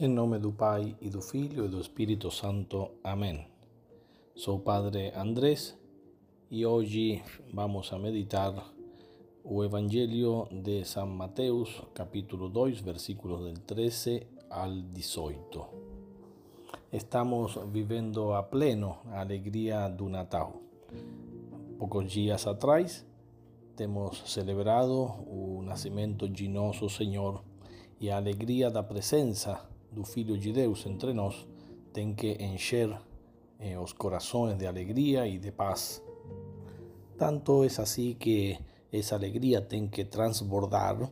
Em nome do Pai e do Filho e do Espírito Santo. Amém. Sou Padre Andrés e hoje vamos a meditar o Evangelho de San Mateus, capítulo 2, versículos del 13 al 18. Estamos vivendo a pleno a alegria do Natal. Poucos dias atrás temos celebrado o nascimento de nosso Senhor e a alegria da presença do Filho de Deus entre nós tem que encher eh, os corações de alegria e de paz. Tanto é assim que essa alegria tem que transbordar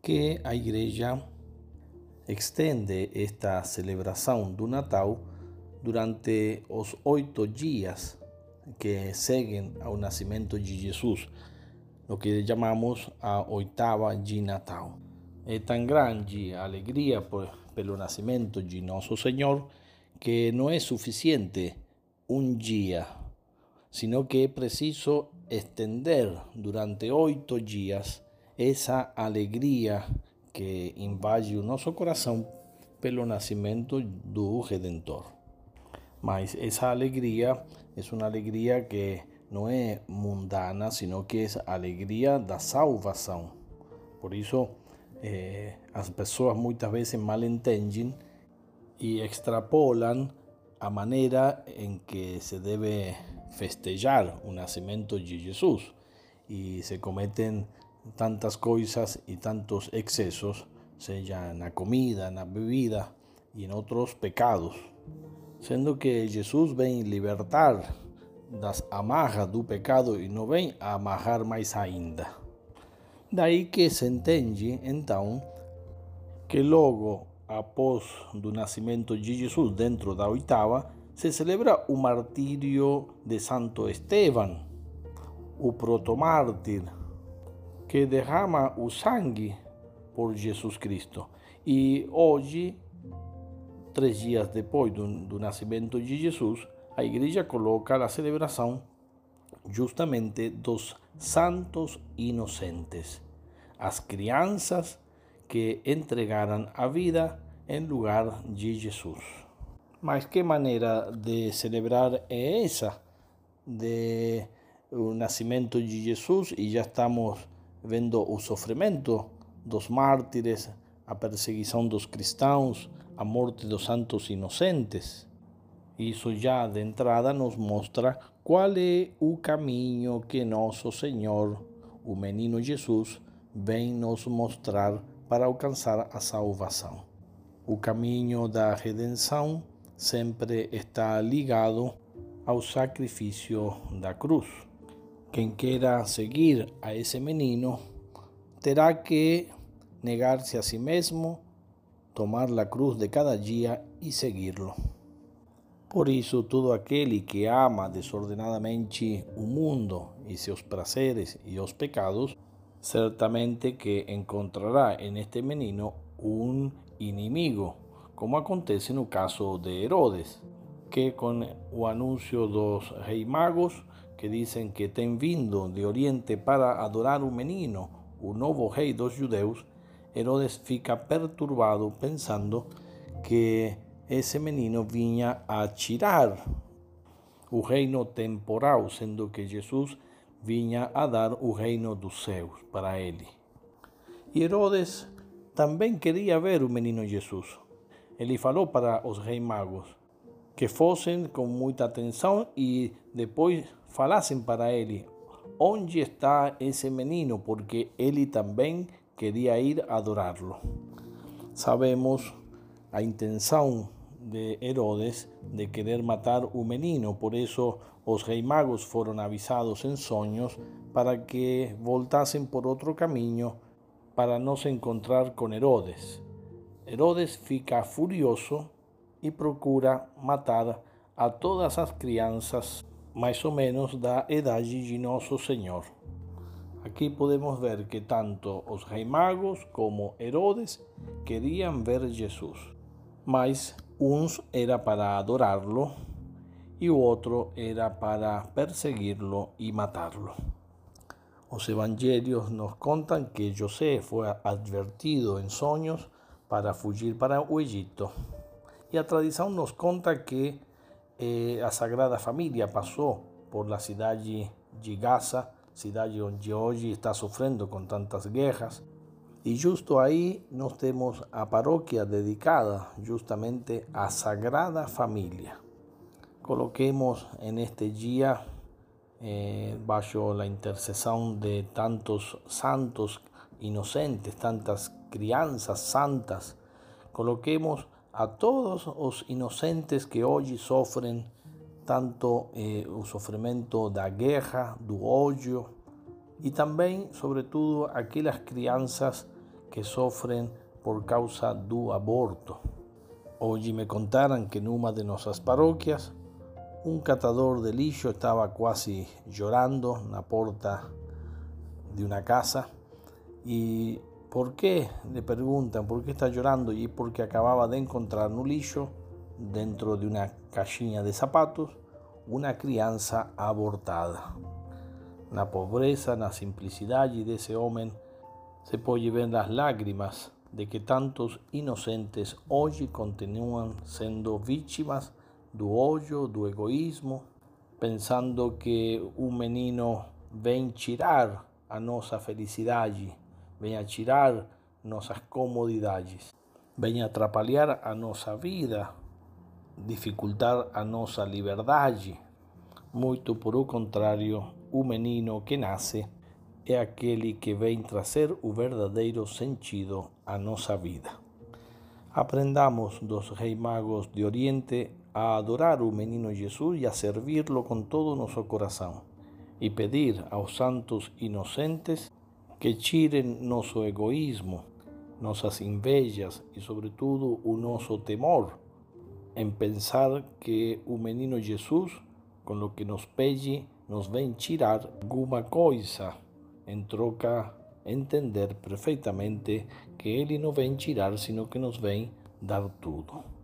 que a igreja extende esta celebração do Natal durante os oito dias que seguem ao nascimento de Jesus, o que chamamos a oitava de Natal. Tão grande a alegria por, pelo nascimento de nosso Senhor que não é suficiente um dia, sino que é preciso estender durante oito dias essa alegria que invade o nosso coração pelo nascimento do Redentor. Mas essa alegria é uma alegria que não é mundana, sino que é a alegria da salvação. Por isso, eh, as pessoas muitas vezes mal entendem e extrapolam a maneira em que se deve festejar o nascimento de Jesus e se cometem tantas coisas e tantos excessos, seja na comida, na bebida e em outros pecados, sendo que Jesus vem libertar das amarras do pecado e não vem amarrar mais ainda. Daí que se entende, então, que logo após do nascimento de Jesus dentro da oitava, se celebra o martírio de Santo Esteban, o protomártir, que derrama o sangue por Jesus Cristo. E hoje, três dias depois do, do nascimento de Jesus, a igreja coloca a celebração justamente dos santos inocentes, as crianças que entregaram a vida em lugar de Jesus. Mas que maneira de celebrar é essa? De o nascimento de Jesus e já estamos vendo o sofrimento dos mártires, a perseguição dos cristãos, a morte dos santos inocentes. Isso já de entrada nos mostra qual é o caminho que nosso Senhor, o menino Jesus, vem nos mostrar para alcançar a salvação. O caminho da redenção sempre está ligado ao sacrifício da cruz. Quem queira seguir a esse menino terá que negar-se a si mesmo, tomar a cruz de cada dia e segui-lo. Por isso, todo aquele que ama desordenadamente o mundo e seus prazeres e os pecados, certamente que encontrará en este menino un inimigo, como acontece no caso de Herodes, que con o anuncio dos rei magos que dicen que ten vindo de Oriente para adorar un menino, o novo rei dos judeus, Herodes fica perturbado pensando que esse menino vinha a tirar o reino temporal, sendo que Jesus vinha a dar o reino dos céus para ele. E Herodes também queria ver o menino Jesus. Ele falou para os reis magos que fossem com muita atenção e depois falassem para ele onde está esse menino, porque ele também queria ir adorá-lo. Sabemos a intenção de Herodes de querer matar o menino, por isso os reis magos avisados em sonhos para que voltassem por outro caminho para não se encontrar com Herodes. Herodes fica furioso e procura matar a todas as crianças mais ou menos da idade de Nosso Senhor. Aqui podemos ver que tanto os reis magos como Herodes queriam ver Jesus, mas uns era para adorá-lo e o outro era para perseguir-lo e matá-lo. Os evangelhos nos contam que José foi advertido em sonhos para fugir para o Egito. E a tradição nos conta que eh, a Sagrada Família passou por la cidade de Gaza, cidade onde hoje está sofrendo com tantas guerras. E justo aí nós temos a paróquia dedicada justamente à Sagrada Família. Coloquemos en este dia, eh, bajo la intercesión de tantos santos inocentes, tantas crianças santas, coloquemos a todos os inocentes que hoje sofrem tanto eh, o sofrimento da guerra, do ódio e também, sobretudo, aquelas crianças que sofrem por causa do aborto. Hoje me contaram que numa de nossas paróquias un catador de lixo estaba quase llorando na porta de una casa y ¿por qué? Le preguntan, ¿por qué está llorando? Y porque acababa de encontrar un lixo dentro de una caixinha de zapatos una crianza abortada. Na pobreza, na simplicidade desse homem se pode ver las lágrimas de que tantos inocentes hoje continuam sendo vítimas do ódio, do egoísmo, pensando que um menino vem tirar a nossa felicidade, vem a tirar nossas comodidades, vem atrapalhar a nossa vida, dificultar a nossa liberdade. Muito por o contrário, o menino que nasce é aquele que vem trazer o verdadeiro sentido à nossa vida. Aprendamos dos reis magos de Oriente a adorar o menino Jesús y a servirlo con todo nuestro corazón y pedir a los santos inocentes que tiren nuestro egoísmo, nuestras invejas y sobre todo nuestro temor en pensar que o menino Jesús con lo que nos pede nos vem tirar alguma coisa en troca entender perfectamente que Ele não vem tirar, sino que nos vem dar tudo.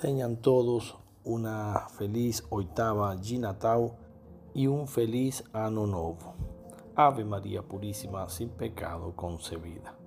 Tengan todos una feliz oitava de Natal y un feliz Ano Novo. Ave María Purísima, sin pecado concebida.